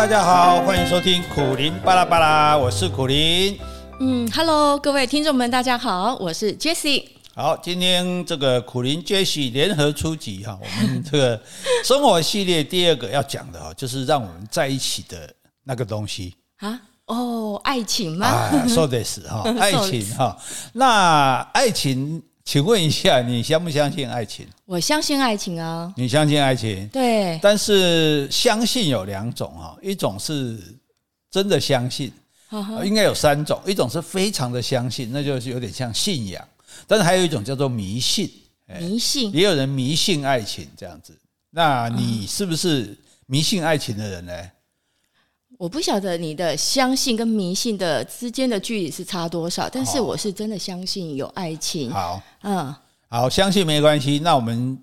大家好，欢迎收听苦林巴拉巴拉，我是苦林。嗯，Hello，各位听众们，大家好，我是 Jessie。好，今天这个苦林 Jessie 联合出击哈，我们这个 生活系列第二个要讲的哈，就是让我们在一起的那个东西啊。哦，爱情吗？啊，说的是哈，爱情哈。那爱情。请问一下，你相不相信爱情？我相信爱情啊。你相信爱情？对。但是相信有两种啊，一种是真的相信，应该有三种。一种是非常的相信，那就是有点像信仰。但是还有一种叫做迷信，迷信也有人迷信爱情这样子。那你是不是迷信爱情的人呢？我不晓得你的相信跟迷信的之间的距离是差多少，但是我是真的相信有爱情。好，嗯，好，相信没关系。那我们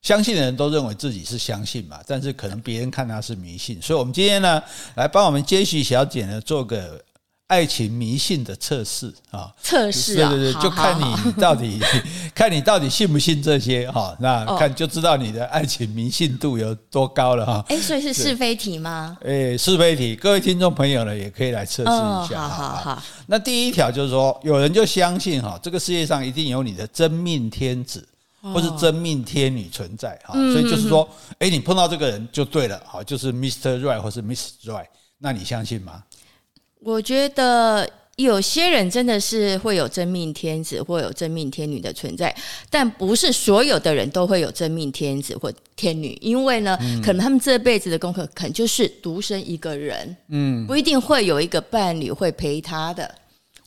相信的人都认为自己是相信嘛，但是可能别人看他是迷信，所以我们今天呢，来帮我们 Jessie 小姐呢做个。爱情迷信的测试啊，测试啊，对对对，就看你到底 看你到底信不信这些哈，那看就知道你的爱情迷信度有多高了哈。哎，所以是是非题吗？哎，是非题，各位听众朋友呢，也可以来测试一下。好好好。那第一条就是说，有人就相信哈，这个世界上一定有你的真命天子或是真命天女存在哈，所以就是说，哎，你碰到这个人就对了，好，就是 Mr. Right 或是 Miss Right，那你相信吗？我觉得有些人真的是会有真命天子或有真命天女的存在，但不是所有的人都会有真命天子或天女，因为呢，嗯、可能他们这辈子的功课可能就是独身一个人，嗯，不一定会有一个伴侣会陪他的。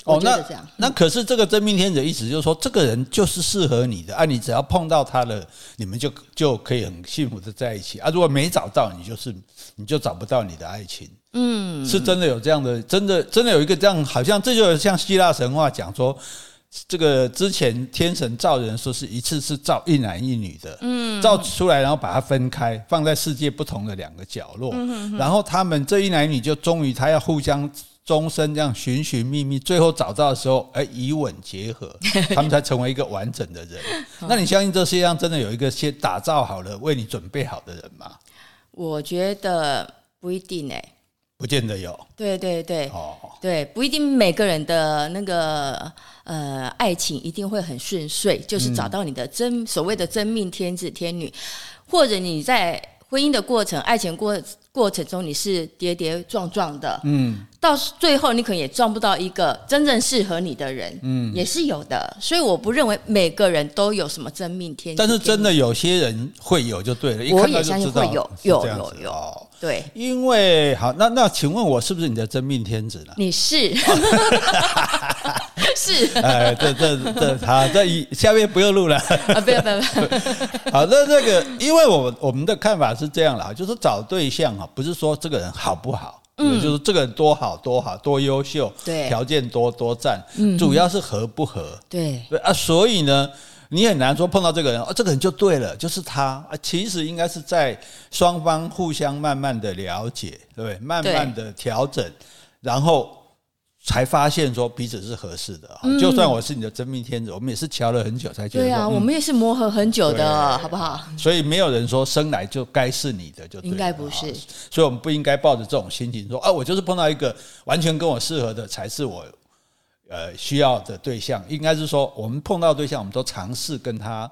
哦，那那可是这个真命天子的意思就是说，这个人就是适合你的啊，你只要碰到他了，你们就就可以很幸福的在一起啊。如果没找到，你就是你就找不到你的爱情。嗯，是真的有这样的，真的真的有一个这样，好像这就像希腊神话讲说，这个之前天神造人说是一次是造一男一女的，嗯，造出来然后把它分开，放在世界不同的两个角落，然后他们这一男一女就终于他要互相。终身这样寻寻觅觅，最后找到的时候，哎，以吻结合，他们才成为一个完整的人。那你相信这世界上真的有一个先打造好了、为你准备好的人吗？我觉得不一定哎，不见得有。对对对，哦，对，不一定每个人的那个呃爱情一定会很顺遂，就是找到你的真所谓的真命天子天女，或者你在婚姻的过程、爱情过过程中，你是跌跌撞撞的，嗯。到最后，你可能也撞不到一个真正适合你的人，嗯，也是有的。所以我不认为每个人都有什么真命天子。但是真的有些人会有就对了，我也相信会有，有有有。对，因为好，那那请问我是不是你的真命天子呢？你是，是。哎，这这这好，这一下面不用录了啊！不要不要。好，那这个，因为我我们的看法是这样啦，就是找对象啊，不是说这个人好不好。嗯，就是这个人多好多好多优秀，对，条件多多赞，嗯，主要是合不合，对对啊，所以呢，你很难说碰到这个人，哦，这个人就对了，就是他啊，其实应该是在双方互相慢慢的了解，对？慢慢的调整，然后。才发现说彼此是合适的，就算我是你的真命天子，我们也是瞧了很久才觉得。对啊，我们也是磨合很久的，好不好？所以没有人说生来就该是你的，就应该不是。所以我们不应该抱着这种心情说啊，我就是碰到一个完全跟我适合的才是我呃需要的对象。应该是说，我们碰到对象，我们都尝试跟他。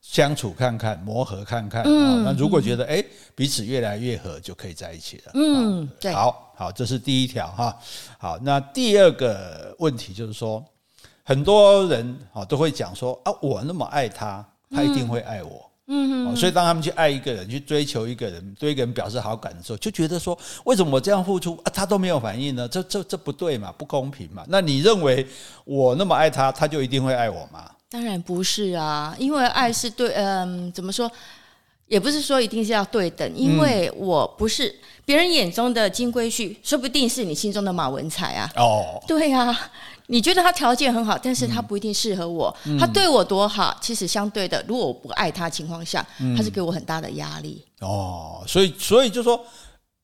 相处看看，磨合看看，嗯，那如果觉得哎彼此越来越合，就可以在一起了。嗯，对，好好，这是第一条哈。好，那第二个问题就是说，很多人啊都会讲说啊，我那么爱他，他一定会爱我。嗯，所以当他们去爱一个人，去追求一个人，对一个人表示好感的时候，就觉得说，为什么我这样付出啊，他都没有反应呢？这这这不对嘛，不公平嘛？那你认为我那么爱他，他就一定会爱我吗？当然不是啊，因为爱是对，嗯，怎么说，也不是说一定是要对等，因为我不是别人眼中的金龟婿，说不定是你心中的马文才啊。哦，对啊，你觉得他条件很好，但是他不一定适合我。嗯、他对我多好，其实相对的，如果我不爱他情况下，他是给我很大的压力。哦，所以所以就说，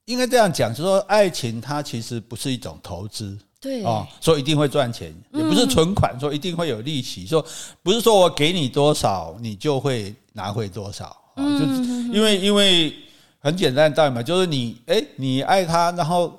应该这样讲，就是说爱情它其实不是一种投资。对哦，说一定会赚钱，也不是存款，说一定会有利息，说不是说我给你多少，你就会拿回多少。啊，就是因为因为很简单的道理嘛，就是你哎，你爱他，然后。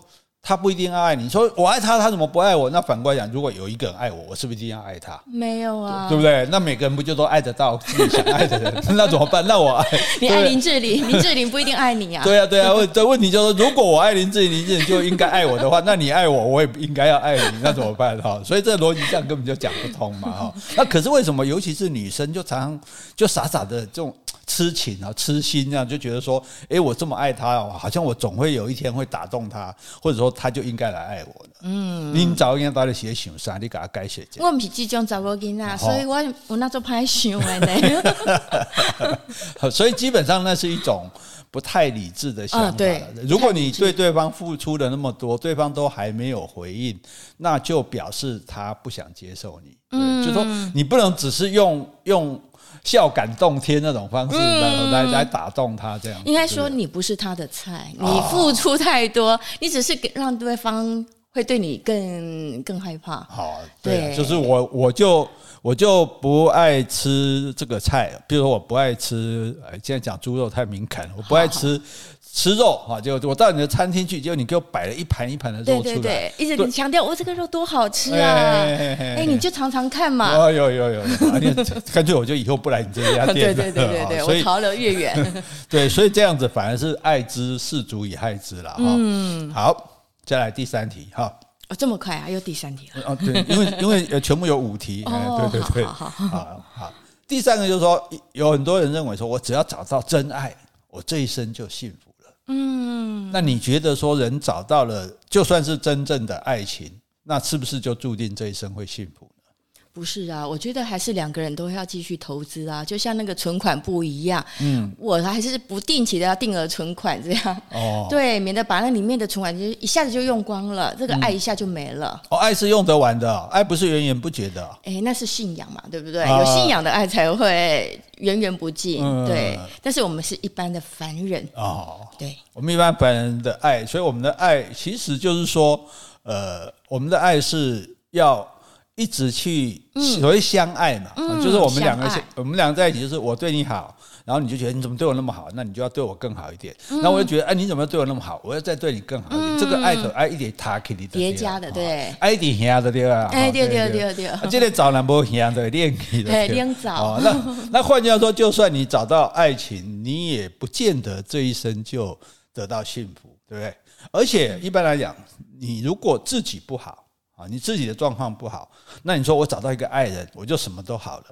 他不一定要爱你，说我爱他，他怎么不爱我？那反过来讲，如果有一个人爱我，我是不是一定要爱他？没有啊，对不对？那每个人不就都爱得到自己想爱的人？那怎么办？那我爱 你爱林志玲，林志玲不一定爱你啊。对啊，对啊。问这问题就是，如果我爱林志玲，林志玲就应该爱我的话，那你爱我，我也应该要爱你，那怎么办？哈，所以这逻辑上根本就讲不通嘛。哈，那可是为什么？尤其是女生，就常常就傻傻的这种。痴情啊，痴心这样就觉得说，哎，我这么爱他哦，好像我总会有一天会打动他，或者说他就应该来爱我的。嗯，你早应该把你写想啥，你给他改写。我不是这种查某囡仔，所以我我那种拍想的。所以基本上那是一种不太理智的想法。对，如果你对对方付出了那么多，对方都还没有回应，那就表示他不想接受你。嗯，就说你不能只是用用。笑感动天那种方式来来来打动他，这样应该说你不是他的菜，你付出太多，你只是给让对方会对你更更害怕。好，对，就是我我就我就不爱吃这个菜，比如说我不爱吃，哎，现在讲猪肉太敏感了，我不爱吃。吃肉啊，就我到你的餐厅去，结果你给我摆了一盘一盘的肉出来，对对对，一直跟你强调，我这个肉多好吃啊！哎，你就尝尝看嘛。哦，有有有，干脆我就以后不来你这家店了。对对对对对，我潮流越远。对，所以这样子反而是爱之适足以害之了哈。嗯，好，再来第三题哈。哦，这么快啊？又第三题了？哦，对，因为 因为全部有五题。哦，对对对，好好好好。第三个就是说，有很多人认为说，我只要找到真爱，我这一生就幸福。嗯，那你觉得说人找到了，就算是真正的爱情，那是不是就注定这一生会幸福？不是啊，我觉得还是两个人都要继续投资啊，就像那个存款不一样。嗯，我还是不定期的要定额存款这样。哦，对，免得把那里面的存款就一下子就用光了，这个爱一下就没了。哦，爱是用得完的，爱不是源源不绝的。哎，那是信仰嘛，对不对？有信仰的爱才会。源源不尽，对，但是我们是一般的凡人哦，对，我们一般凡人的爱，所以我们的爱其实就是说，呃，我们的爱是要一直去所谓相爱嘛，就是我们两个，我们两个在一起，就是我对你好。然后你就觉得你怎么对我那么好，那你就要对我更好一点。然后我就觉得，哎，你怎么对我那么好？我要再对你更好一点。这个爱的爱一点，他给你叠加的，对，爱一点兄的对吧？哎，对对对对。这个找男朋友兄的练你的，练早。那那换句话说，就算你找到爱情，你也不见得这一生就得到幸福，对不对？而且一般来讲，你如果自己不好啊，你自己的状况不好，那你说我找到一个爱人，我就什么都好了。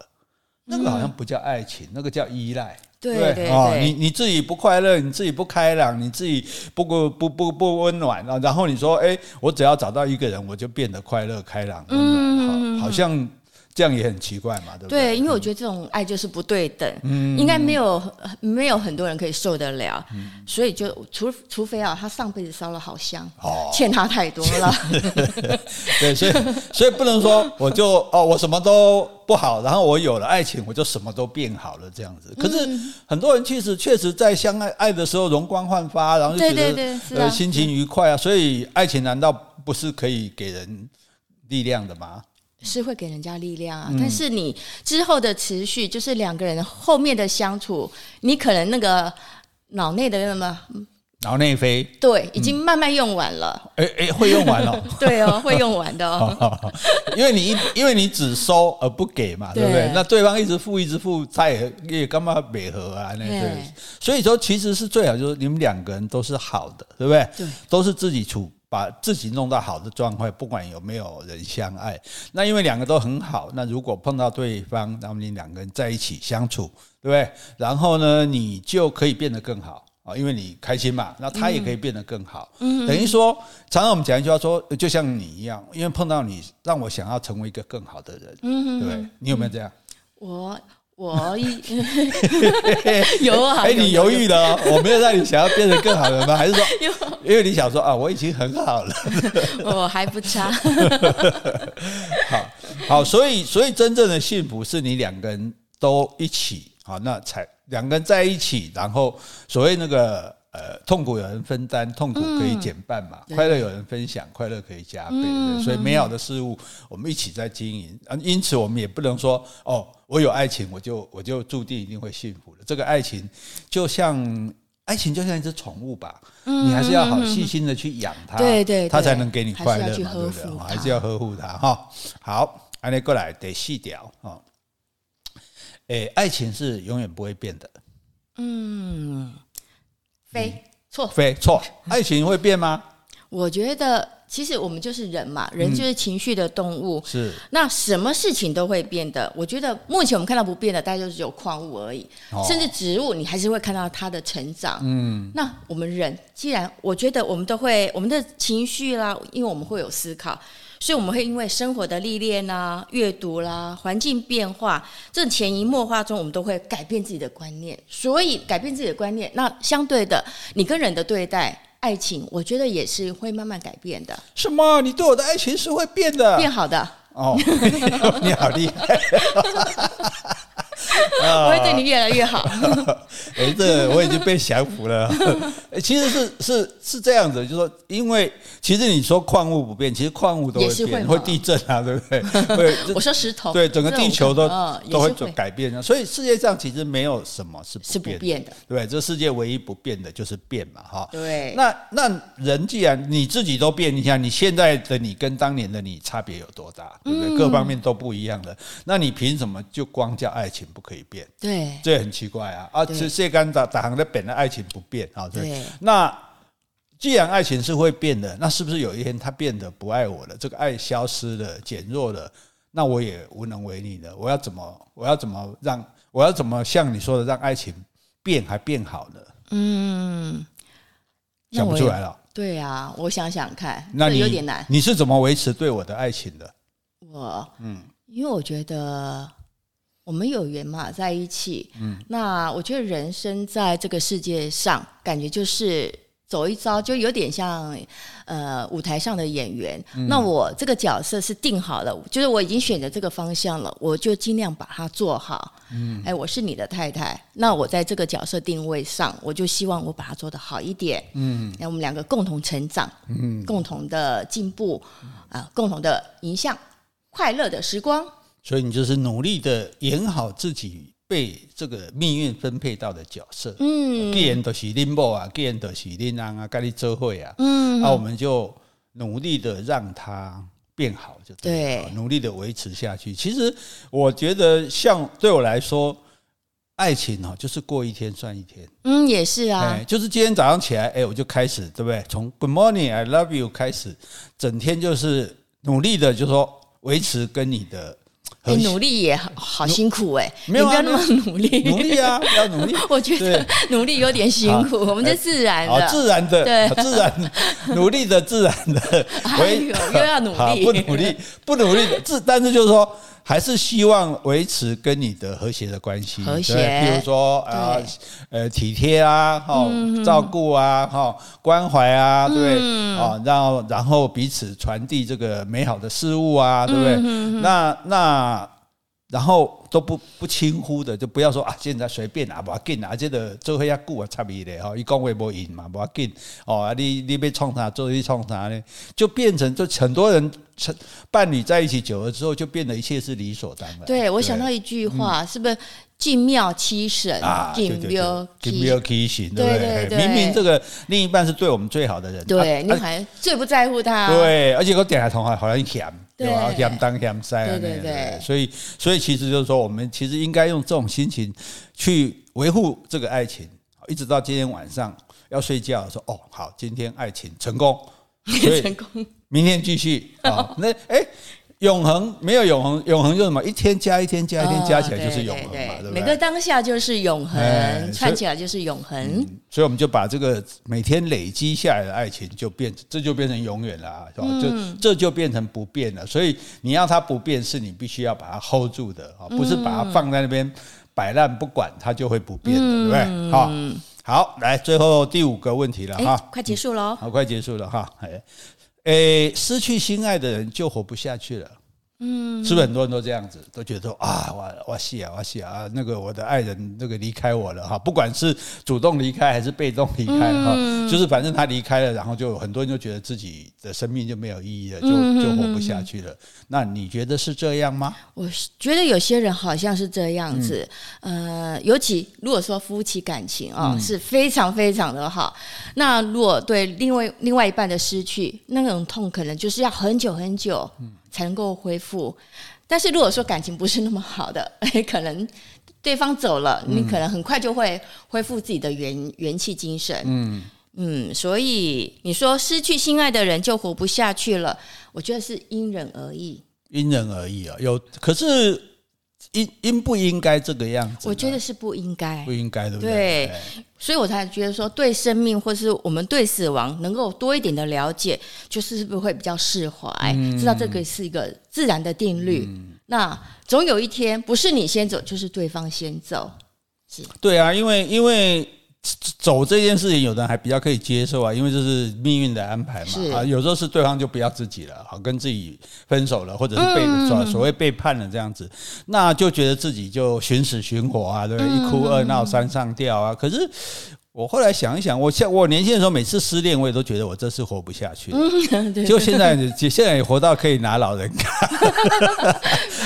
那个好像不叫爱情，那个叫依赖。对对啊，哦，你你自己不快乐，你自己不开朗，你自己不不不不不温暖啊，然后你说，哎，我只要找到一个人，我就变得快乐、开朗，嗯，好，好像。这样也很奇怪嘛，对不对？对，因为我觉得这种爱就是不对等，嗯，应该没有没有很多人可以受得了，嗯，所以就除除非啊，他上辈子烧了好香，哦，欠他太多了，对，所以所以不能说我就哦，我什么都不好，然后我有了爱情，我就什么都变好了这样子。可是很多人其实确实在相爱爱的时候容光焕发，然后就觉得对对对，呃心情愉快啊，所以爱情难道不是可以给人力量的吗？是会给人家力量啊，但是你之后的持续，就是两个人后面的相处，你可能那个脑内的那么脑内啡，对，已经慢慢用完了。哎哎，会用完了，对哦，会用完的哦。因为你因为你只收而不给嘛，对不对？那对方一直付一直付，他也也干嘛美和啊？那对，所以说其实是最好就是你们两个人都是好的，对不对？对，都是自己处。把自己弄到好的状态，不管有没有人相爱，那因为两个都很好，那如果碰到对方，那么你两个人在一起相处，对不对？然后呢，你就可以变得更好啊，因为你开心嘛，那他也可以变得更好。嗯，等于说，常常我们讲一句话说，就像你一样，因为碰到你，让我想要成为一个更好的人。嗯，对不对？你有没有这样？我。我一 有啊，哎，你犹豫了，我没有让你想要变得更好的吗？还是说，因为你想说啊，我已经很好了，我还不差。好好，所以所以真正的幸福是你两个人都一起好，那才两个人在一起，然后所谓那个。呃，痛苦有人分担，痛苦可以减半嘛；嗯、快乐有人分享，快乐可以加倍。嗯、所以美好的事物，我们一起在经营。啊，因此我们也不能说哦，我有爱情，我就我就注定一定会幸福的。这个爱情就像爱情就像一只宠物吧，你还是要好细心的去养它，对对，它才能给你快乐嘛，对不对？还是要呵护它哈。好，安妮过来得细条哈。诶，爱情是永远不会变的。嗯，非错，非错，爱情会变吗？我觉得。其实我们就是人嘛，人就是情绪的动物。嗯、是，那什么事情都会变的。我觉得目前我们看到不变的，大概就是有矿物而已。哦、甚至植物，你还是会看到它的成长。嗯，那我们人，既然我觉得我们都会，我们的情绪啦，因为我们会有思考，所以我们会因为生活的历练啦、阅读啦、环境变化，这潜移默化中，我们都会改变自己的观念。所以改变自己的观念，那相对的，你跟人的对待。爱情，我觉得也是会慢慢改变的。什么？你对我的爱情是会变的？变好的？哦，你好厉害！我会对你越来越好。哎，这我已经被降服了。其实是是是这样子，就是说，因为其实你说矿物不变，其实矿物都会变，会地震啊，对不对？会。我说石头，对，整个地球都都会改变。所以世界上其实没有什么是是不变的，对，这世界唯一不变的就是变嘛，哈。对。那那人既然你自己都变，你想你现在的你跟当年的你差别有多大，对不对？各方面都不一样的，那你凭什么就光叫爱情不可以变？对，这很奇怪啊！啊，这这干打打行的本来爱情不变啊，对。那既然爱情是会变的，那是不是有一天他变得不爱我了？这个爱消失了，减弱了，那我也无能为力了。我要怎么？我要怎么让？我要怎么像你说的让爱情变还变好呢？嗯，想不出来了。对啊，我想想看，那有点难。你是怎么维持对我的爱情的？我嗯，因为我觉得。我们有缘嘛，在一起。嗯，那我觉得人生在这个世界上，感觉就是走一遭，就有点像呃舞台上的演员。嗯、那我这个角色是定好了，就是我已经选择这个方向了，我就尽量把它做好。嗯，哎，我是你的太太，那我在这个角色定位上，我就希望我把它做得好一点。嗯，让我们两个共同成长，嗯，共同的进步，啊，共同的影响快乐的时光。所以你就是努力的演好自己被这个命运分配到的角色。嗯，既然都是恁某啊，既然都是恁人啊，跟你做伙啊，嗯，那我们就努力的让它变好，就对，对，努力的维持下去。其实我觉得，像对我来说，爱情哦，就是过一天算一天。嗯，也是啊，就是今天早上起来，哎，我就开始，对不对？从 Good morning, I love you 开始，整天就是努力的，就是说维持跟你的。你努力也好，好辛苦哎！没有，不要那么努力，努力啊，要努力。我觉得努力有点辛苦，我们就自然的，自然的，对，自然 努力的，自然的。哎呦，又要努力，不努力，不努力的自，但是就是说。还是希望维持跟你的和谐的关系，和谐，比如说啊，呃，体贴啊，哈，照顾啊，哈，关怀啊，对不对？啊，然后然后彼此传递这个美好的事物啊，对不对？那那。然后都不不轻忽的，就不要说啊，现在随便啊，不要紧啊，这个做伙要顾啊，差别的哈，一讲话不赢嘛，不要紧哦，你你被创啥，做一创啥呢？就变成就很多人成伴侣在一起久了之后，就变得一切是理所当然。对，我想到一句话，是不是敬庙七神啊？敬庙敬庙七神，对对对？明明这个另一半是对我们最好的人，对，你还最不在乎他。对，而且我点下同学好像嫌。对吧？嫌当嫌塞啊，对对对，所以所以其实就是说，我们其实应该用这种心情去维护这个爱情，一直到今天晚上要睡觉，说哦，好，今天爱情成功，所以 成功，明天继续啊。那哎。永恒没有永恒，永恒就是什么？一天加一天加一天加起来就是永恒嘛，对不对？每个当下就是永恒，串起来就是永恒。所以我们就把这个每天累积下来的爱情就变，这就变成永远了，是吧？就这就变成不变了。所以你要它不变，是你必须要把它 hold 住的啊，不是把它放在那边摆烂不管，它就会不变的，对不对？好，好，来最后第五个问题了哈，快结束喽，好，快结束了哈，哎。诶，失去心爱的人就活不下去了。嗯，是不是很多人都这样子，都觉得说啊，我我谢啊，我谢啊，那个我的爱人那个离开我了哈，不管是主动离开还是被动离开哈，嗯、就是反正他离开了，然后就很多人就觉得自己的生命就没有意义了，就就活不下去了。那你觉得是这样吗？我觉得有些人好像是这样子，嗯、呃，尤其如果说夫妻感情啊、是非常非常的好，那如果对另外另外一半的失去，那种痛可能就是要很久很久。嗯才能够恢复，但是如果说感情不是那么好的，可能对方走了，你可能很快就会恢复自己的元元气精神。嗯嗯，所以你说失去心爱的人就活不下去了，我觉得是因人而异。因人而异啊，有可是应应不应该这个样子？我觉得是不应该，不应该，对不对？对。所以我才觉得说，对生命或是我们对死亡能够多一点的了解，就是是不是会比较释怀，嗯、知道这个是一个自然的定律。嗯、那总有一天，不是你先走，就是对方先走。是。对啊，因为因为走这件事情，有的人还比较可以接受啊，因为这是命运的安排嘛。啊，有时候是对方就不要自己了，好跟自己分手了，或者是被、嗯、所谓背叛了这样子，那就觉得自己就寻死寻活啊，对不对？一哭二闹三上吊啊。可是我后来想一想，我像我年轻的时候，每次失恋，我也都觉得我这次活不下去。嗯，对。就现在，现在也活到可以拿老人卡。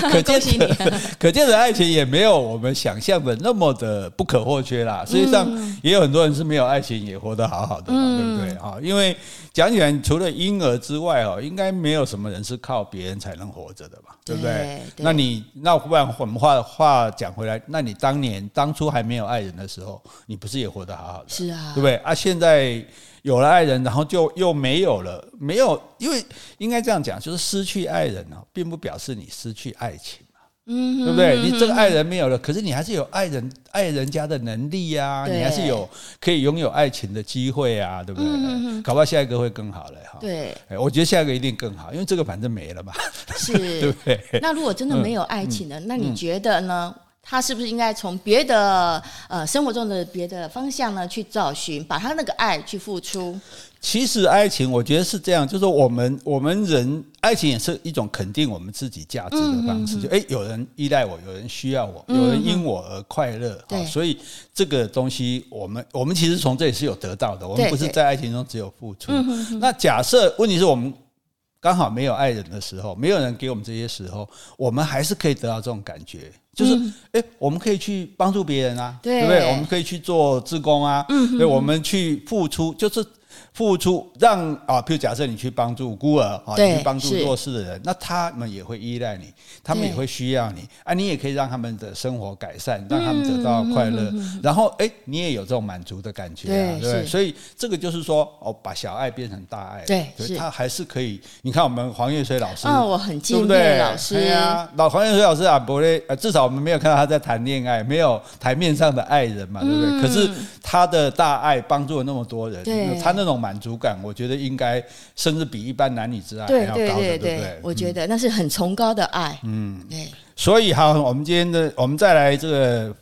可见的，可见的爱情也没有我们想象的那么的不可或缺啦。实际上，也有很多人是没有爱情也活得好好的嘛，对不对？啊，因为讲起来，除了婴儿之外哦，应该没有什么人是靠别人才能活着的嘛，对不对？那你那不然我们话话讲回来，那你当年当初还没有爱人的时候，你不是也活得好好的？是啊，对不对？啊，现在。有了爱人，然后就又没有了，没有，因为应该这样讲，就是失去爱人呢，并不表示你失去爱情嘛，嗯，对不对？你这个爱人没有了，可是你还是有爱人爱人家的能力呀，你还是有可以拥有爱情的机会啊，对不对？嗯搞不好下一个会更好了，哈。对，我觉得下一个一定更好，因为这个反正没了嘛，是，对不对？那如果真的没有爱情了，那你觉得呢？他是不是应该从别的呃生活中的别的方向呢去找寻，把他那个爱去付出？其实爱情，我觉得是这样，就是我们我们人爱情也是一种肯定我们自己价值的方式。就哎，有人依赖我，有人需要我，有人因我而快乐。对、嗯哼，所以这个东西，我们我们其实从这里是有得到的。我们不是在爱情中只有付出。那假设问题是我们。刚好没有爱人的时候，没有人给我们这些时候，我们还是可以得到这种感觉，就是哎、嗯，我们可以去帮助别人啊，对，对不对？我们可以去做志工啊，嗯对，我们去付出，就是。付出让啊，譬如假设你去帮助孤儿啊，你去帮助弱势的人，那他们也会依赖你，他们也会需要你。啊，你也可以让他们的生活改善，让他们得到快乐，然后哎，你也有这种满足的感觉啊，对，所以这个就是说哦，把小爱变成大爱，对，他还是可以。你看我们黄月水老师啊，我很敬佩老师，对啊，老黄月水老师啊，不会，至少我们没有看到他在谈恋爱，没有台面上的爱人嘛，对不对？可是他的大爱帮助了那么多人，他那种。满足感，我觉得应该甚至比一般男女之爱还要高的，对对对，对不对？我觉得那是很崇高的爱。嗯，对。所以哈，我们今天的我们再来这个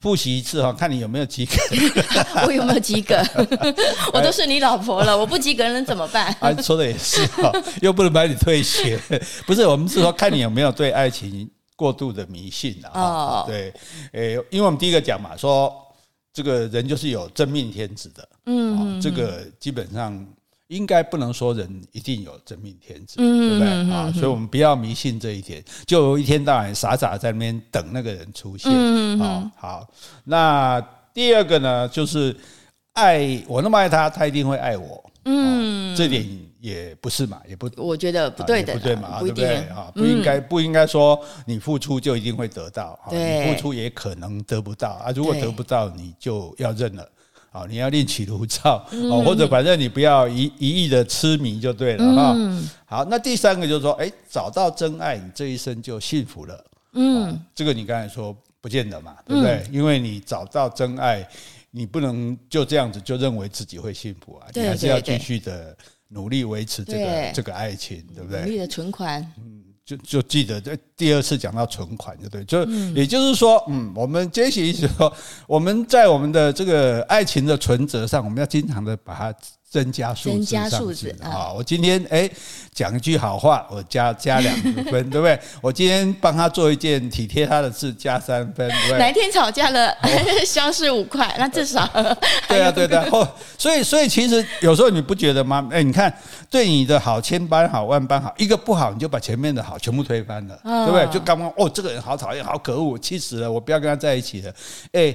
复习一次哈，看你有没有及格。我有没有及格？我都是你老婆了，我不及格能怎么办？啊，说的也是哈，又不能把你退学。不是，我们是说看你有没有对爱情过度的迷信啊。哦，对，诶，因为我们第一个讲嘛，说。这个人就是有真命天子的，嗯，这个基本上应该不能说人一定有真命天子，对不对啊？所以我们不要迷信这一点，就一天到晚傻傻在那边等那个人出现啊。好，那第二个呢，就是爱我那么爱他，他一定会爱我，嗯，这点。也不是嘛，也不，我觉得不对的，不对嘛，对不对啊？不应该，不应该说你付出就一定会得到，你付出也可能得不到啊。如果得不到，你就要认了啊，你要另起炉灶啊，或者反正你不要一一意的痴迷就对了哈。好，那第三个就是说，哎，找到真爱，你这一生就幸福了。嗯，这个你刚才说不见得嘛，对不对？因为你找到真爱，你不能就这样子就认为自己会幸福啊，你还是要继续的。努力维持这个这个爱情，对不对？努力的存款，嗯，就就记得这第二次讲到存款，就对，就、嗯、也就是说，嗯，我们杰西说，我们在我们的这个爱情的存折上，我们要经常的把它增加数字，增加数字啊！我今天哎讲一句好话，我加加两分，对不对？我今天帮他做一件体贴他的事，加三分，对不对？哪一天吵架了，消失五块，那至少 对啊，对的。哦，所以所以其实有时候你不觉得吗？哎，你看对你的好，千般好，万般好，一个不好你就把前面的好全部推翻了，对不对？就刚刚哦，这个人好讨厌，好可恶，气死了，我不要跟他在一起了，哎。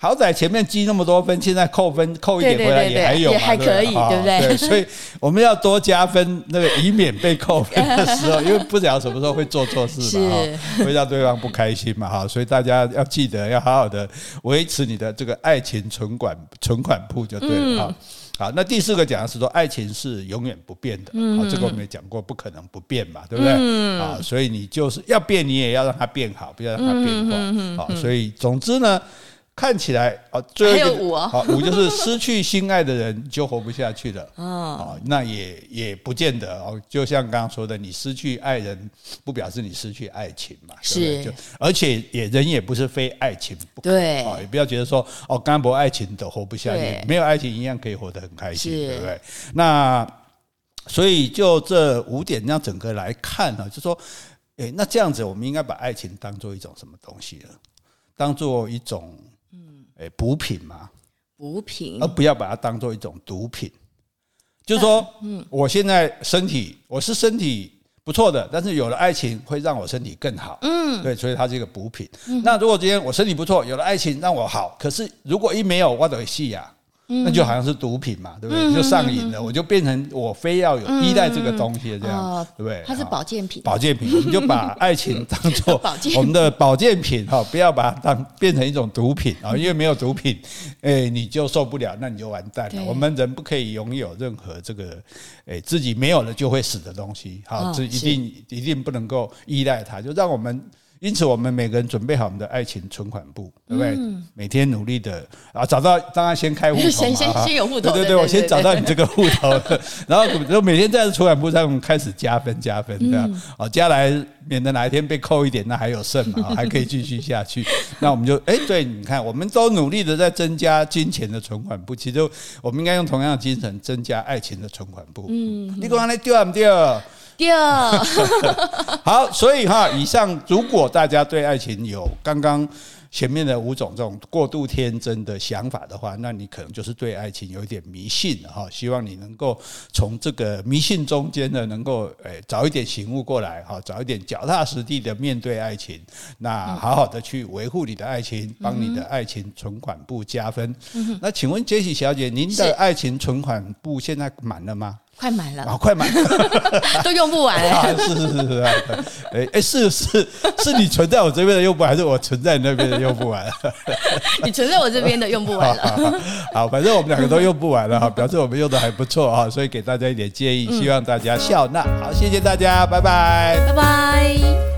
好歹前面积那么多分，现在扣分扣一点回来也还有嘛，还可以，对不对？对，所以我们要多加分，那个以免被扣分的时候，因为不知道什么时候会做错事嘛，哈，会让对方不开心嘛，哈，所以大家要记得要好好的维持你的这个爱情存款存款簿就对了，哈。好，那第四个讲的是说爱情是永远不变的，好，这个我们也讲过，不可能不变嘛，对不对？啊，所以你就是要变，你也要让它变好，不要让它变坏，好，所以总之呢。看起来啊，最后一个五啊，五就是失去心爱的人就活不下去了哦，那也也不见得哦。就像刚刚说的，你失去爱人，不表示你失去爱情嘛。是，就而且也人也不是非爱情不可。对啊，也不要觉得说哦，干不爱情都活不下去，没有爱情一样可以活得很开心，对不对？那所以就这五点，这样整个来看呢，就说，诶，那这样子，我们应该把爱情当做一种什么东西呢？当做一种。诶，补品嘛，补品，而不要把它当做一种毒品。就是说，嗯，我现在身体我是身体不错的，但是有了爱情会让我身体更好，嗯，对，所以它是一个补品。那如果今天我身体不错，有了爱情让我好，可是如果一没有，我就会死呀。那就好像是毒品嘛，对不对？就上瘾了，我就变成我非要有依赖这个东西这样，对不对？它是保健品，保健品，我们就把爱情当做 我们的保健品哈，不要把它当变成一种毒品啊，因为没有毒品，哎，你就受不了，那你就完蛋了。我们人不可以拥有任何这个，哎，自己没有了就会死的东西，好，这一定一定不能够依赖它，就让我们。因此，我们每个人准备好我们的爱情存款簿，对不对？每天努力的啊，找到当然先开户头 先先先有户头，对对对，我先找到你这个户头，然后就每天在存款簿上开始加分加分，这样啊，加来免得哪一天被扣一点，那还有剩嘛，还可以继续下去。那我们就哎，对，你看，我们都努力的在增加金钱的存款簿，其实我们应该用同样的精神增加爱情的存款簿。嗯，你讲那对不对？第二，好，所以哈，以上如果大家对爱情有刚刚前面的五种这种过度天真的想法的话，那你可能就是对爱情有一点迷信哈。希望你能够从这个迷信中间呢，能够诶早一点醒悟过来哈，早一点脚踏实地的面对爱情，那好好的去维护你的爱情，帮你的爱情存款部加分。那请问杰西小姐，您的爱情存款部现在满了吗？快满了，啊，快满，都用不完 啊！是是是是，哎哎，是是是你存在我这边的用不完，还是我存在你那边的用不完？你存在我这边的用不完了。好，反正我们两个都用不完了哈，表示我们用的还不错啊，所以给大家一点建议，希望大家笑纳。好，谢谢大家，拜拜，拜拜。